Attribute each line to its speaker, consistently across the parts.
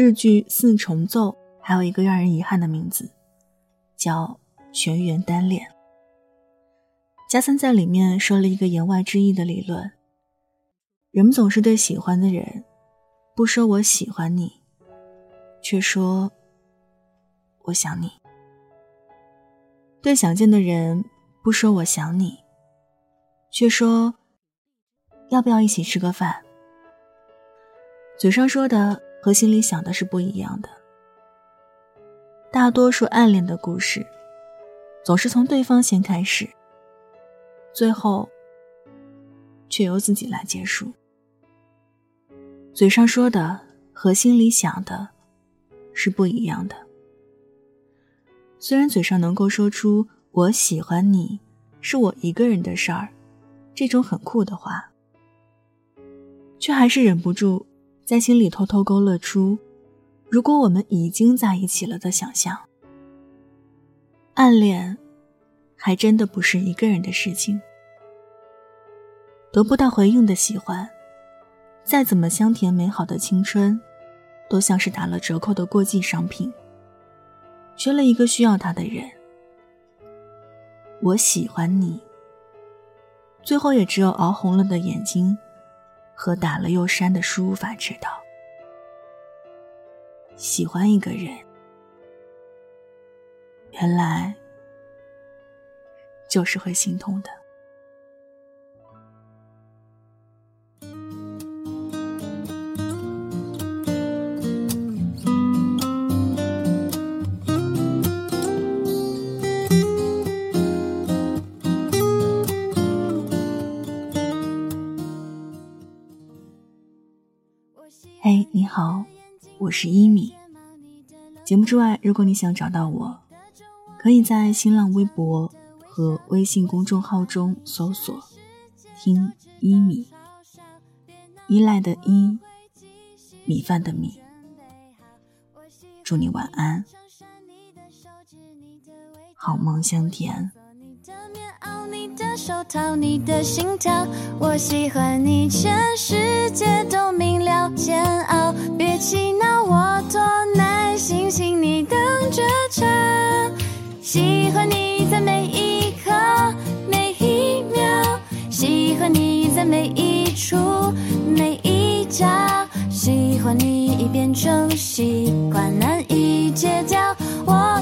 Speaker 1: 日剧《四重奏》还有一个让人遗憾的名字，叫《全员单恋》。加森在里面说了一个言外之意的理论：人们总是对喜欢的人，不说我喜欢你，却说我想你；对想见的人，不说我想你，却说要不要一起吃个饭。嘴上说的和心里想的是不一样的。大多数暗恋的故事，总是从对方先开始。最后，却由自己来结束。嘴上说的和心里想的，是不一样的。虽然嘴上能够说出“我喜欢你，是我一个人的事儿”这种很酷的话，却还是忍不住在心里偷偷勾勒出“如果我们已经在一起了”的想象。暗恋。还真的不是一个人的事情。得不到回应的喜欢，再怎么香甜美好的青春，都像是打了折扣的过季商品。缺了一个需要他的人，我喜欢你。最后也只有熬红了的眼睛，和打了又删的输入法知道，喜欢一个人，原来。就是会心痛的。嘿，你好，我是一米。节目之外，如果你想找到我，可以在新浪微博。和微信公众号中搜索“听一米”，依赖的依，米饭的米。祝你晚安，好梦香甜。手套，你的心跳我喜欢你，全世界都明了。煎熬，别气恼，我多耐心，请你等着瞧。喜欢你在每一刻，每一秒；喜欢。你在每一处每一角，喜欢你已变成习惯，难以戒掉。我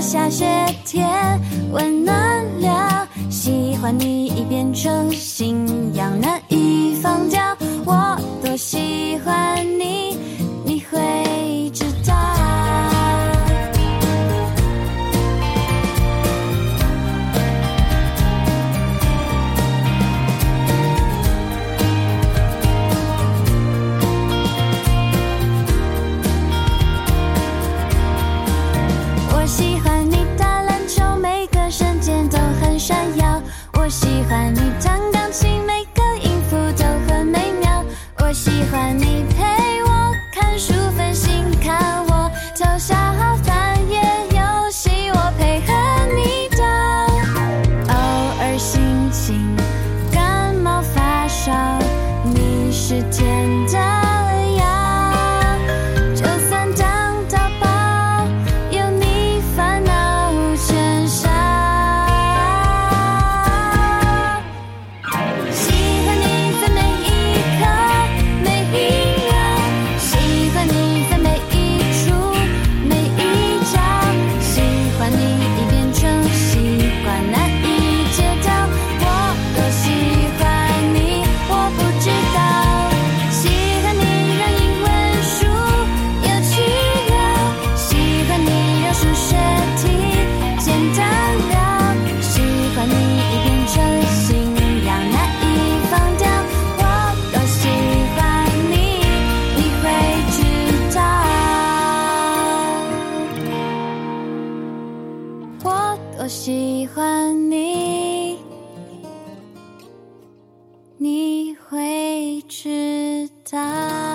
Speaker 1: 下雪天温暖了。喜欢你已变成信仰，喜欢你陪多喜欢你，你会知道。